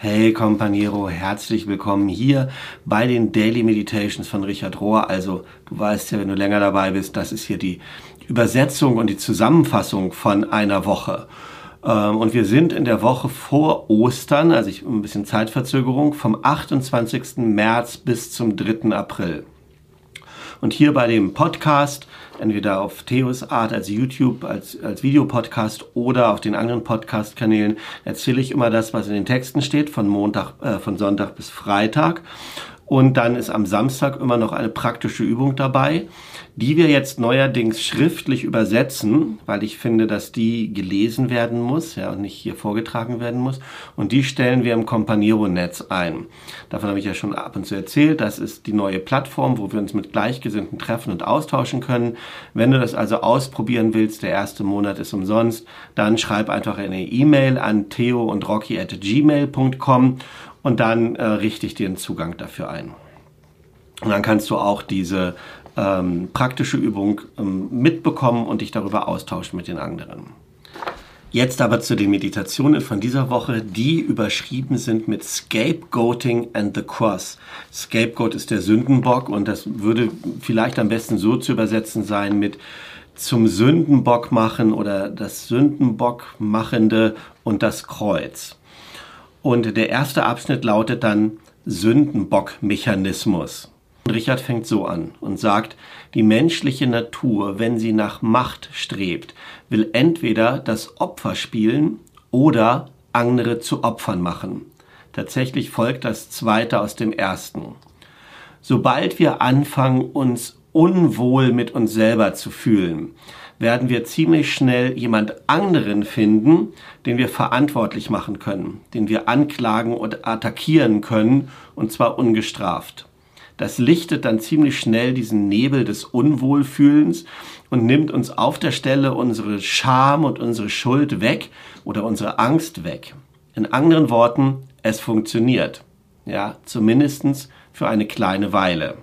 Hey Companiero, herzlich willkommen hier bei den Daily Meditations von Richard Rohr. Also du weißt ja, wenn du länger dabei bist, das ist hier die Übersetzung und die Zusammenfassung von einer Woche. Ähm, und wir sind in der Woche vor Ostern, also ich ein bisschen Zeitverzögerung, vom 28. März bis zum 3. April. Und hier bei dem Podcast entweder auf Theos Art als YouTube, als, als Videopodcast oder auf den anderen Podcast-Kanälen erzähle ich immer das, was in den Texten steht, von Montag, äh, von Sonntag bis Freitag. Und dann ist am Samstag immer noch eine praktische Übung dabei, die wir jetzt neuerdings schriftlich übersetzen, weil ich finde, dass die gelesen werden muss, ja, und nicht hier vorgetragen werden muss. Und die stellen wir im Companiero-Netz ein. Davon habe ich ja schon ab und zu erzählt. Das ist die neue Plattform, wo wir uns mit Gleichgesinnten treffen und austauschen können. Wenn du das also ausprobieren willst, der erste Monat ist umsonst, dann schreib einfach eine E-Mail an theo und rocky at gmail.com und dann äh, richte ich dir einen Zugang dafür ein. Und dann kannst du auch diese ähm, praktische Übung ähm, mitbekommen und dich darüber austauschen mit den anderen. Jetzt aber zu den Meditationen von dieser Woche, die überschrieben sind mit Scapegoating and the Cross. Scapegoat ist der Sündenbock und das würde vielleicht am besten so zu übersetzen sein mit zum Sündenbock machen oder das Sündenbock machende und das Kreuz. Und der erste Abschnitt lautet dann Sündenbock-Mechanismus. Richard fängt so an und sagt, die menschliche Natur, wenn sie nach Macht strebt, will entweder das Opfer spielen oder andere zu Opfern machen. Tatsächlich folgt das zweite aus dem ersten. Sobald wir anfangen, uns unwohl mit uns selber zu fühlen, werden wir ziemlich schnell jemand anderen finden, den wir verantwortlich machen können, den wir anklagen und attackieren können, und zwar ungestraft. Das lichtet dann ziemlich schnell diesen Nebel des Unwohlfühlens und nimmt uns auf der Stelle unsere Scham und unsere Schuld weg oder unsere Angst weg. In anderen Worten, es funktioniert. Ja, zumindestens für eine kleine Weile.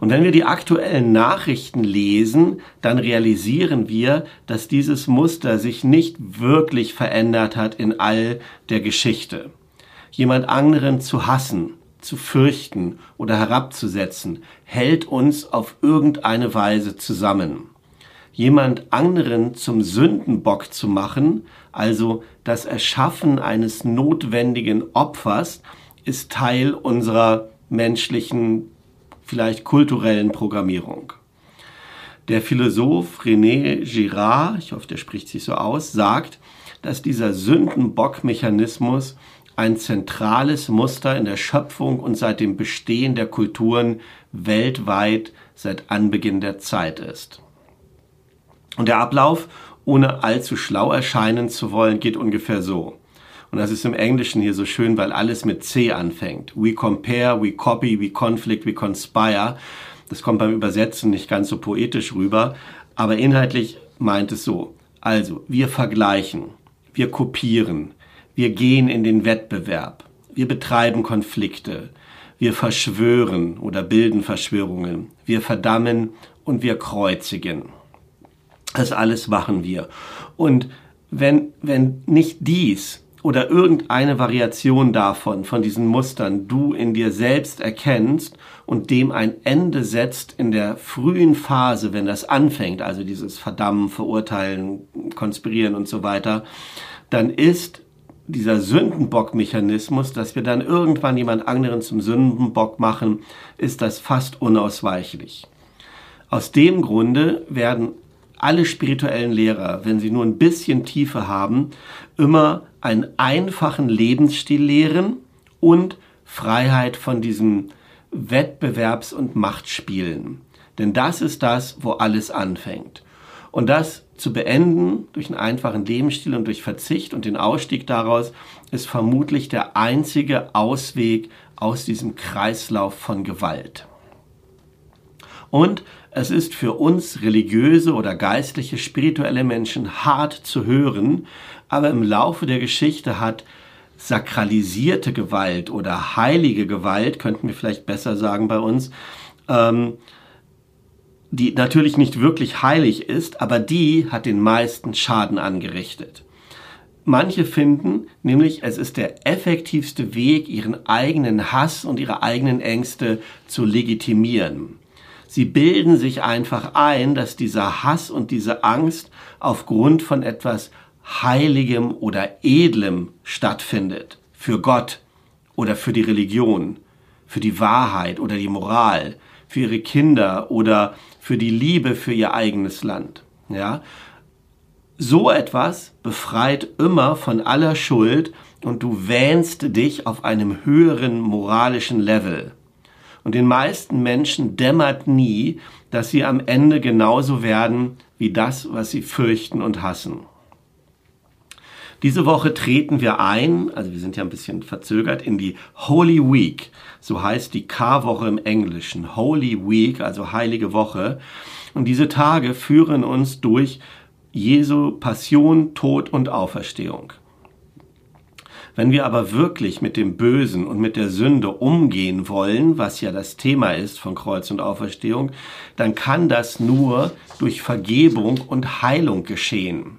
Und wenn wir die aktuellen Nachrichten lesen, dann realisieren wir, dass dieses Muster sich nicht wirklich verändert hat in all der Geschichte. Jemand anderen zu hassen, zu fürchten oder herabzusetzen, hält uns auf irgendeine Weise zusammen. Jemand anderen zum Sündenbock zu machen, also das Erschaffen eines notwendigen Opfers, ist Teil unserer menschlichen vielleicht kulturellen Programmierung. Der Philosoph René Girard, ich hoffe, der spricht sich so aus, sagt, dass dieser Sündenbock-Mechanismus ein zentrales Muster in der Schöpfung und seit dem Bestehen der Kulturen weltweit seit Anbeginn der Zeit ist. Und der Ablauf, ohne allzu schlau erscheinen zu wollen, geht ungefähr so. Und das ist im Englischen hier so schön, weil alles mit C anfängt. We compare, we copy, we conflict, we conspire. Das kommt beim Übersetzen nicht ganz so poetisch rüber, aber inhaltlich meint es so. Also, wir vergleichen, wir kopieren, wir gehen in den Wettbewerb, wir betreiben Konflikte, wir verschwören oder bilden Verschwörungen, wir verdammen und wir kreuzigen. Das alles machen wir. Und wenn, wenn nicht dies oder irgendeine Variation davon, von diesen Mustern, du in dir selbst erkennst und dem ein Ende setzt in der frühen Phase, wenn das anfängt, also dieses Verdammen, Verurteilen, Konspirieren und so weiter, dann ist dieser Sündenbock-Mechanismus, dass wir dann irgendwann jemand anderen zum Sündenbock machen, ist das fast unausweichlich. Aus dem Grunde werden alle spirituellen Lehrer, wenn sie nur ein bisschen Tiefe haben, immer einen einfachen Lebensstil lehren und Freiheit von diesen Wettbewerbs- und Machtspielen. Denn das ist das, wo alles anfängt. Und das zu beenden durch einen einfachen Lebensstil und durch Verzicht und den Ausstieg daraus ist vermutlich der einzige Ausweg aus diesem Kreislauf von Gewalt. Und es ist für uns religiöse oder geistliche, spirituelle Menschen hart zu hören, aber im Laufe der Geschichte hat sakralisierte Gewalt oder heilige Gewalt, könnten wir vielleicht besser sagen bei uns, ähm, die natürlich nicht wirklich heilig ist, aber die hat den meisten Schaden angerichtet. Manche finden nämlich, es ist der effektivste Weg, ihren eigenen Hass und ihre eigenen Ängste zu legitimieren. Sie bilden sich einfach ein, dass dieser Hass und diese Angst aufgrund von etwas Heiligem oder Edlem stattfindet. Für Gott oder für die Religion, für die Wahrheit oder die Moral, für ihre Kinder oder für die Liebe für ihr eigenes Land. Ja? So etwas befreit immer von aller Schuld und du wähnst dich auf einem höheren moralischen Level. Und den meisten Menschen dämmert nie, dass sie am Ende genauso werden wie das, was sie fürchten und hassen. Diese Woche treten wir ein, also wir sind ja ein bisschen verzögert, in die Holy Week. So heißt die K-Woche im Englischen. Holy Week, also heilige Woche. Und diese Tage führen uns durch Jesu Passion, Tod und Auferstehung. Wenn wir aber wirklich mit dem Bösen und mit der Sünde umgehen wollen, was ja das Thema ist von Kreuz und Auferstehung, dann kann das nur durch Vergebung und Heilung geschehen.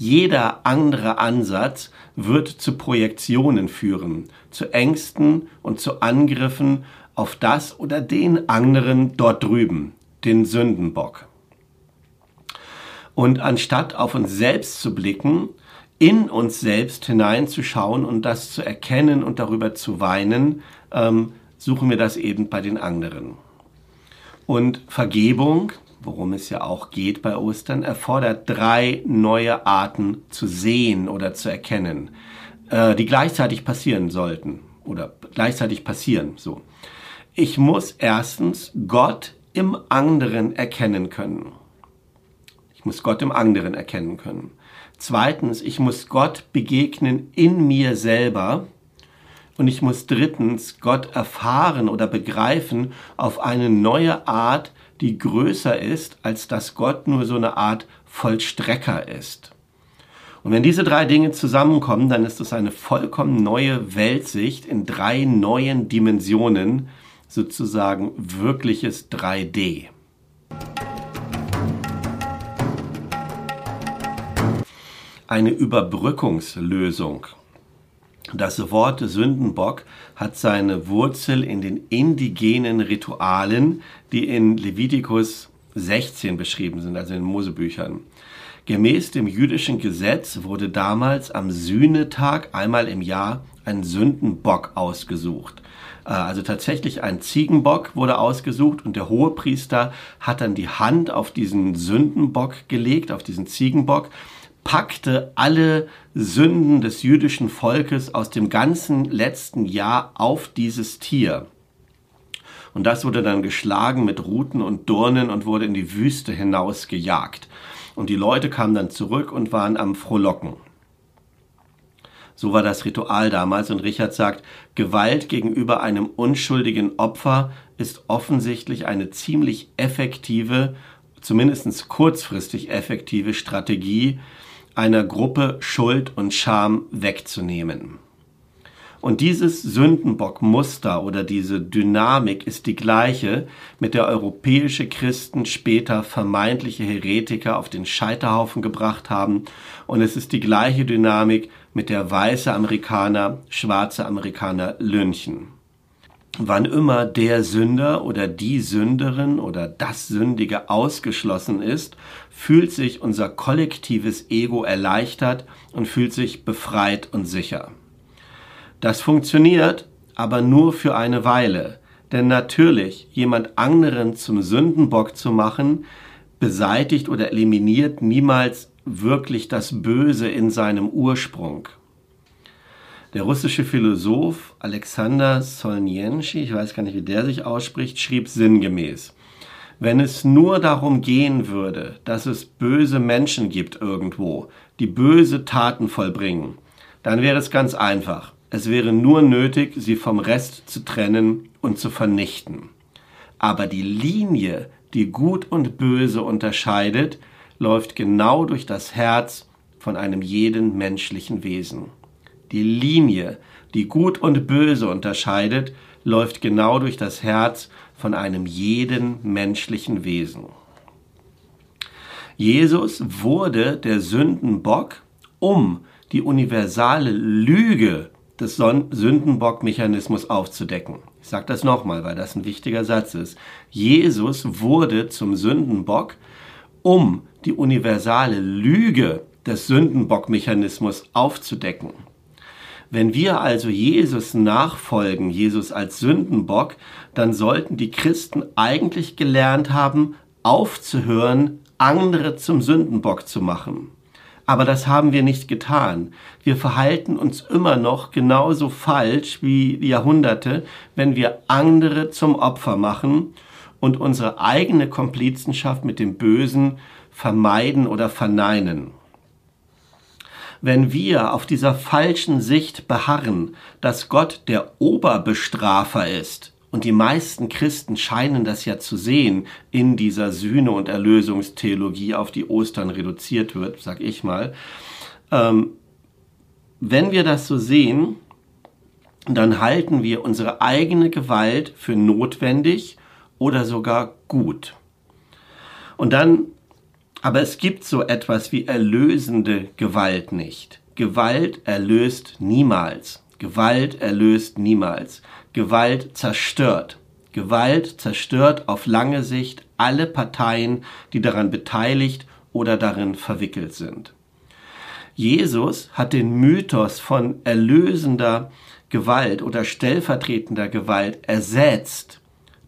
Jeder andere Ansatz wird zu Projektionen führen, zu Ängsten und zu Angriffen auf das oder den anderen dort drüben, den Sündenbock. Und anstatt auf uns selbst zu blicken, in uns selbst hineinzuschauen und das zu erkennen und darüber zu weinen, ähm, suchen wir das eben bei den anderen. Und Vergebung, worum es ja auch geht bei Ostern, erfordert drei neue Arten zu sehen oder zu erkennen, äh, die gleichzeitig passieren sollten oder gleichzeitig passieren. So, ich muss erstens Gott im anderen erkennen können. Ich muss Gott im anderen erkennen können. Zweitens, ich muss Gott begegnen in mir selber. Und ich muss drittens Gott erfahren oder begreifen auf eine neue Art, die größer ist, als dass Gott nur so eine Art Vollstrecker ist. Und wenn diese drei Dinge zusammenkommen, dann ist es eine vollkommen neue Weltsicht in drei neuen Dimensionen, sozusagen wirkliches 3D. eine Überbrückungslösung. Das Wort Sündenbock hat seine Wurzel in den indigenen Ritualen, die in Levitikus 16 beschrieben sind, also in Mosebüchern. Gemäß dem jüdischen Gesetz wurde damals am Sühnetag einmal im Jahr ein Sündenbock ausgesucht. Äh, also tatsächlich ein Ziegenbock wurde ausgesucht und der Hohepriester hat dann die Hand auf diesen Sündenbock gelegt, auf diesen Ziegenbock packte alle Sünden des jüdischen Volkes aus dem ganzen letzten Jahr auf dieses Tier. Und das wurde dann geschlagen mit Ruten und Dornen und wurde in die Wüste hinaus gejagt. Und die Leute kamen dann zurück und waren am Frohlocken. So war das Ritual damals und Richard sagt, Gewalt gegenüber einem unschuldigen Opfer ist offensichtlich eine ziemlich effektive, zumindest kurzfristig effektive Strategie, einer Gruppe Schuld und Scham wegzunehmen. Und dieses Sündenbockmuster oder diese Dynamik ist die gleiche, mit der europäische Christen später vermeintliche Heretiker auf den Scheiterhaufen gebracht haben. Und es ist die gleiche Dynamik, mit der weiße Amerikaner schwarze Amerikaner lynchen wann immer der Sünder oder die Sünderin oder das Sündige ausgeschlossen ist, fühlt sich unser kollektives Ego erleichtert und fühlt sich befreit und sicher. Das funktioniert aber nur für eine Weile, denn natürlich jemand anderen zum Sündenbock zu machen, beseitigt oder eliminiert niemals wirklich das Böse in seinem Ursprung. Der russische Philosoph Alexander Solnjenschy, ich weiß gar nicht, wie der sich ausspricht, schrieb sinngemäß, wenn es nur darum gehen würde, dass es böse Menschen gibt irgendwo, die böse Taten vollbringen, dann wäre es ganz einfach. Es wäre nur nötig, sie vom Rest zu trennen und zu vernichten. Aber die Linie, die Gut und Böse unterscheidet, läuft genau durch das Herz von einem jeden menschlichen Wesen. Die Linie, die Gut und Böse unterscheidet, läuft genau durch das Herz von einem jeden menschlichen Wesen. Jesus wurde der Sündenbock, um die universale Lüge des Sündenbock-Mechanismus aufzudecken. Ich sage das nochmal, weil das ein wichtiger Satz ist. Jesus wurde zum Sündenbock, um die universale Lüge des Sündenbock-Mechanismus aufzudecken. Wenn wir also Jesus nachfolgen, Jesus als Sündenbock, dann sollten die Christen eigentlich gelernt haben, aufzuhören, andere zum Sündenbock zu machen. Aber das haben wir nicht getan. Wir verhalten uns immer noch genauso falsch wie Jahrhunderte, wenn wir andere zum Opfer machen und unsere eigene Komplizenschaft mit dem Bösen vermeiden oder verneinen. Wenn wir auf dieser falschen Sicht beharren, dass Gott der Oberbestrafer ist, und die meisten Christen scheinen das ja zu sehen in dieser Sühne- und Erlösungstheologie, auf die Ostern reduziert wird, sag ich mal. Ähm, wenn wir das so sehen, dann halten wir unsere eigene Gewalt für notwendig oder sogar gut. Und dann, aber es gibt so etwas wie erlösende Gewalt nicht. Gewalt erlöst niemals. Gewalt erlöst niemals. Gewalt zerstört. Gewalt zerstört auf lange Sicht alle Parteien, die daran beteiligt oder darin verwickelt sind. Jesus hat den Mythos von erlösender Gewalt oder stellvertretender Gewalt ersetzt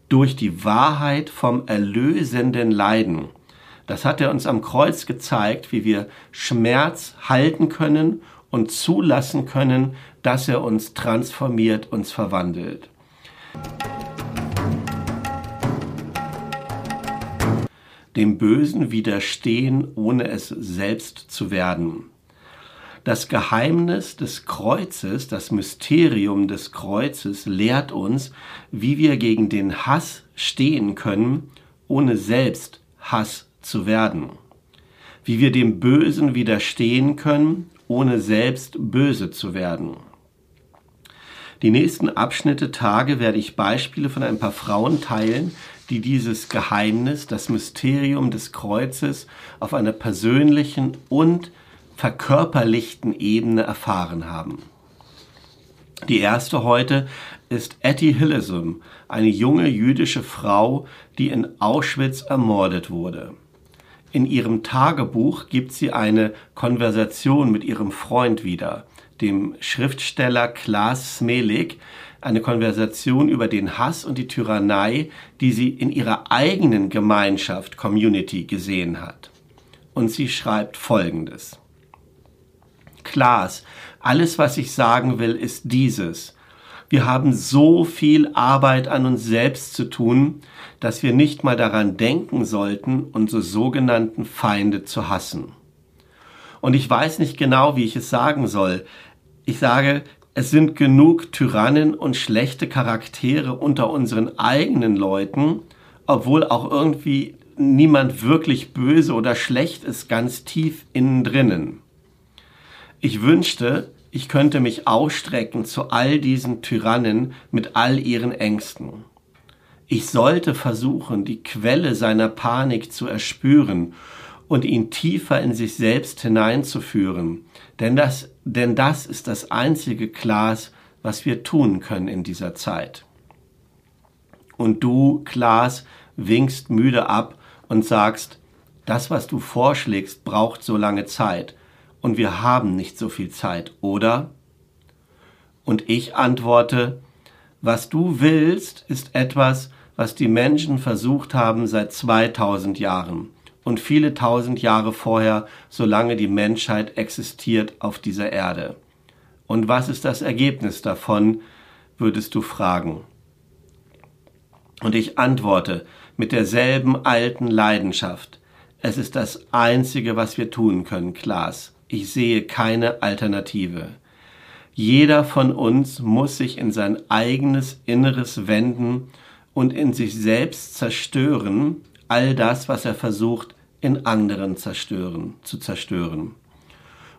durch die Wahrheit vom erlösenden Leiden. Das hat er uns am Kreuz gezeigt, wie wir Schmerz halten können und zulassen können, dass er uns transformiert, uns verwandelt. Dem Bösen widerstehen, ohne es selbst zu werden. Das Geheimnis des Kreuzes, das Mysterium des Kreuzes lehrt uns, wie wir gegen den Hass stehen können, ohne selbst Hass zu werden. Wie wir dem Bösen widerstehen können, ohne selbst böse zu werden. Die nächsten Abschnitte Tage werde ich Beispiele von ein paar Frauen teilen, die dieses Geheimnis, das Mysterium des Kreuzes auf einer persönlichen und verkörperlichten Ebene erfahren haben. Die erste heute ist Etty Hillesum, eine junge jüdische Frau, die in Auschwitz ermordet wurde. In ihrem Tagebuch gibt sie eine Konversation mit ihrem Freund wieder dem Schriftsteller Klaas Smelik eine Konversation über den Hass und die Tyrannei, die sie in ihrer eigenen Gemeinschaft, Community gesehen hat. Und sie schreibt Folgendes. Klaas, alles, was ich sagen will, ist dieses. Wir haben so viel Arbeit an uns selbst zu tun, dass wir nicht mal daran denken sollten, unsere sogenannten Feinde zu hassen. Und ich weiß nicht genau, wie ich es sagen soll. Ich sage, es sind genug Tyrannen und schlechte Charaktere unter unseren eigenen Leuten, obwohl auch irgendwie niemand wirklich böse oder schlecht ist, ganz tief innen drinnen. Ich wünschte, ich könnte mich ausstrecken zu all diesen Tyrannen mit all ihren Ängsten. Ich sollte versuchen, die Quelle seiner Panik zu erspüren und ihn tiefer in sich selbst hineinzuführen. Denn das, denn das ist das einzige Klaas, was wir tun können in dieser Zeit. Und du, Klaas, winkst müde ab und sagst, das, was du vorschlägst, braucht so lange Zeit. Und wir haben nicht so viel Zeit, oder? Und ich antworte, was du willst, ist etwas, was die Menschen versucht haben seit 2000 Jahren und viele tausend Jahre vorher, solange die Menschheit existiert auf dieser Erde. Und was ist das Ergebnis davon, würdest du fragen. Und ich antworte mit derselben alten Leidenschaft. Es ist das Einzige, was wir tun können, Klaas. Ich sehe keine Alternative. Jeder von uns muss sich in sein eigenes Inneres wenden und in sich selbst zerstören, all das, was er versucht, in anderen zerstören, zu zerstören.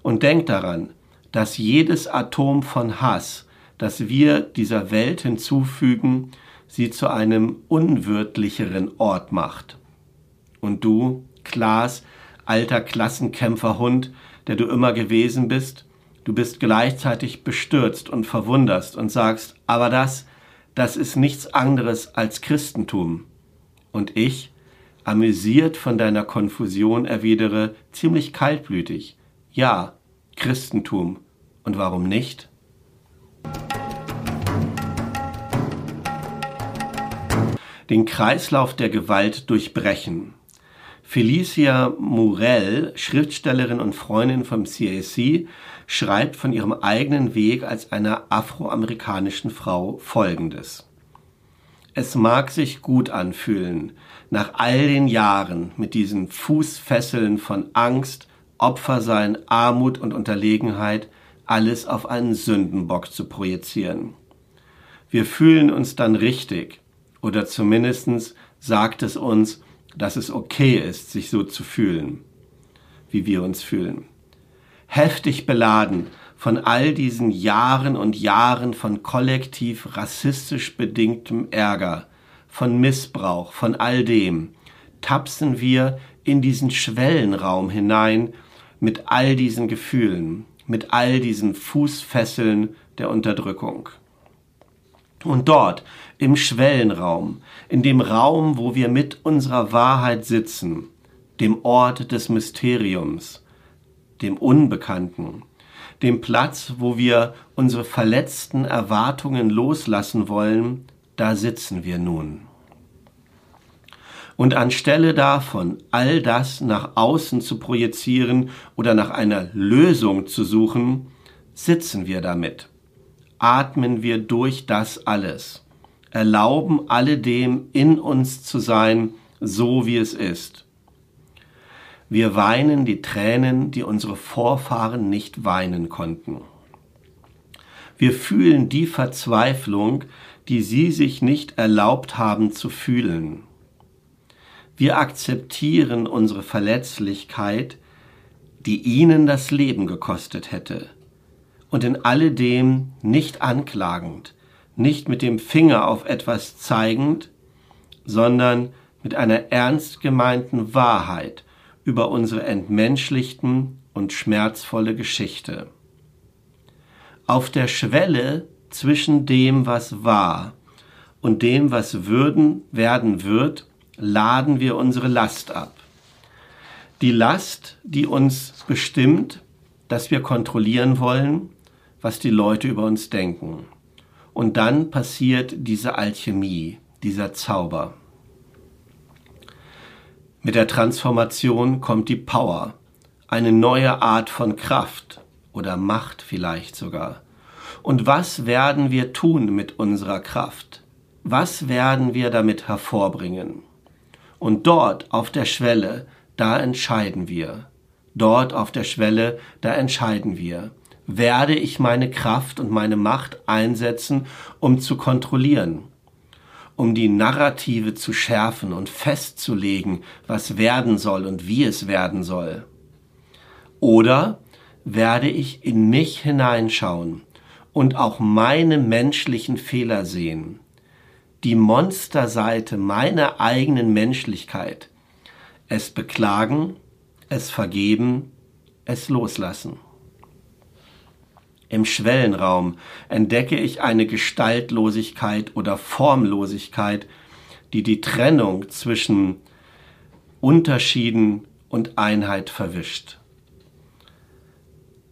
Und denkt daran, dass jedes Atom von Hass, das wir dieser Welt hinzufügen, sie zu einem unwirtlicheren Ort macht. Und du, Klaas, alter Klassenkämpferhund, der du immer gewesen bist, Du bist gleichzeitig bestürzt und verwunderst und sagst, aber das, das ist nichts anderes als Christentum. Und ich, amüsiert von deiner Konfusion, erwidere ziemlich kaltblütig, ja, Christentum. Und warum nicht? Den Kreislauf der Gewalt durchbrechen. Felicia Murell, Schriftstellerin und Freundin vom CAC, schreibt von ihrem eigenen Weg als einer afroamerikanischen Frau Folgendes. Es mag sich gut anfühlen, nach all den Jahren mit diesen Fußfesseln von Angst, Opfersein, Armut und Unterlegenheit alles auf einen Sündenbock zu projizieren. Wir fühlen uns dann richtig, oder zumindest sagt es uns, dass es okay ist, sich so zu fühlen, wie wir uns fühlen. Heftig beladen von all diesen Jahren und Jahren von kollektiv rassistisch bedingtem Ärger, von Missbrauch, von all dem, tapsen wir in diesen Schwellenraum hinein mit all diesen Gefühlen, mit all diesen Fußfesseln der Unterdrückung. Und dort, im Schwellenraum, in dem Raum, wo wir mit unserer Wahrheit sitzen, dem Ort des Mysteriums, dem Unbekannten, dem Platz, wo wir unsere verletzten Erwartungen loslassen wollen, da sitzen wir nun. Und anstelle davon, all das nach außen zu projizieren oder nach einer Lösung zu suchen, sitzen wir damit. Atmen wir durch das alles. Erlauben alledem in uns zu sein, so wie es ist. Wir weinen die Tränen, die unsere Vorfahren nicht weinen konnten. Wir fühlen die Verzweiflung, die sie sich nicht erlaubt haben zu fühlen. Wir akzeptieren unsere Verletzlichkeit, die ihnen das Leben gekostet hätte. Und in alledem nicht anklagend, nicht mit dem Finger auf etwas zeigend, sondern mit einer ernst gemeinten Wahrheit über unsere entmenschlichten und schmerzvolle Geschichte. Auf der Schwelle zwischen dem, was war und dem, was würden, werden wird, laden wir unsere Last ab. Die Last, die uns bestimmt, dass wir kontrollieren wollen, was die Leute über uns denken. Und dann passiert diese Alchemie, dieser Zauber. Mit der Transformation kommt die Power, eine neue Art von Kraft oder Macht vielleicht sogar. Und was werden wir tun mit unserer Kraft? Was werden wir damit hervorbringen? Und dort auf der Schwelle, da entscheiden wir. Dort auf der Schwelle, da entscheiden wir. Werde ich meine Kraft und meine Macht einsetzen, um zu kontrollieren, um die Narrative zu schärfen und festzulegen, was werden soll und wie es werden soll? Oder werde ich in mich hineinschauen und auch meine menschlichen Fehler sehen die Monsterseite meiner eigenen Menschlichkeit. Es beklagen, es vergeben, es loslassen. Im Schwellenraum entdecke ich eine Gestaltlosigkeit oder Formlosigkeit, die die Trennung zwischen Unterschieden und Einheit verwischt.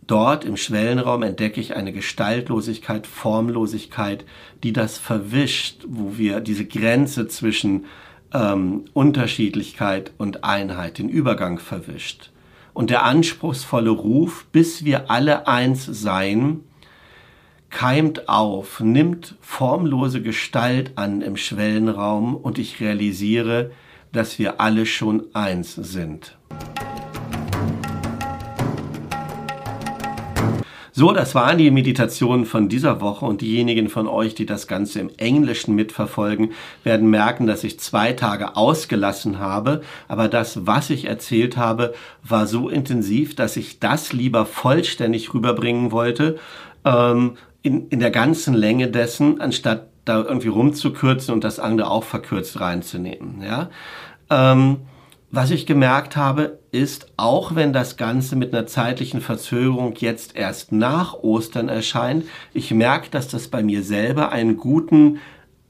Dort im Schwellenraum entdecke ich eine Gestaltlosigkeit, Formlosigkeit, die das verwischt, wo wir diese Grenze zwischen ähm, Unterschiedlichkeit und Einheit, den Übergang verwischt. Und der anspruchsvolle Ruf, bis wir alle eins seien, keimt auf, nimmt formlose Gestalt an im Schwellenraum und ich realisiere, dass wir alle schon eins sind. So, das waren die Meditationen von dieser Woche und diejenigen von euch, die das Ganze im Englischen mitverfolgen, werden merken, dass ich zwei Tage ausgelassen habe, aber das, was ich erzählt habe, war so intensiv, dass ich das lieber vollständig rüberbringen wollte, ähm, in, in der ganzen Länge dessen, anstatt da irgendwie rumzukürzen und das andere auch verkürzt reinzunehmen. Ja. Ähm, was ich gemerkt habe, ist, auch wenn das Ganze mit einer zeitlichen Verzögerung jetzt erst nach Ostern erscheint, ich merke, dass das bei mir selber einen guten,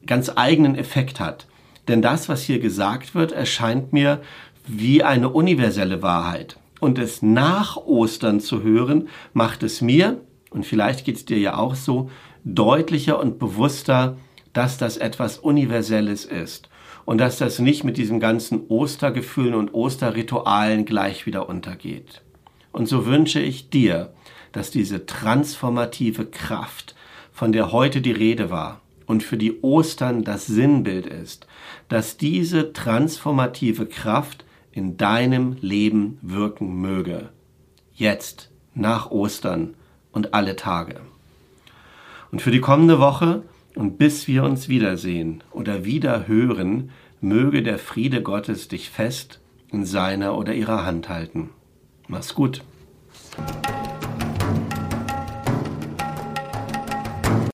ganz eigenen Effekt hat. Denn das, was hier gesagt wird, erscheint mir wie eine universelle Wahrheit. Und es nach Ostern zu hören, macht es mir, und vielleicht geht es dir ja auch so, deutlicher und bewusster, dass das etwas Universelles ist und dass das nicht mit diesen ganzen Ostergefühlen und Osterritualen gleich wieder untergeht. Und so wünsche ich dir, dass diese transformative Kraft, von der heute die Rede war und für die Ostern das Sinnbild ist, dass diese transformative Kraft in deinem Leben wirken möge. Jetzt, nach Ostern und alle Tage. Und für die kommende Woche und bis wir uns wiedersehen oder wieder hören, möge der Friede Gottes dich fest in seiner oder ihrer Hand halten. Mach's gut.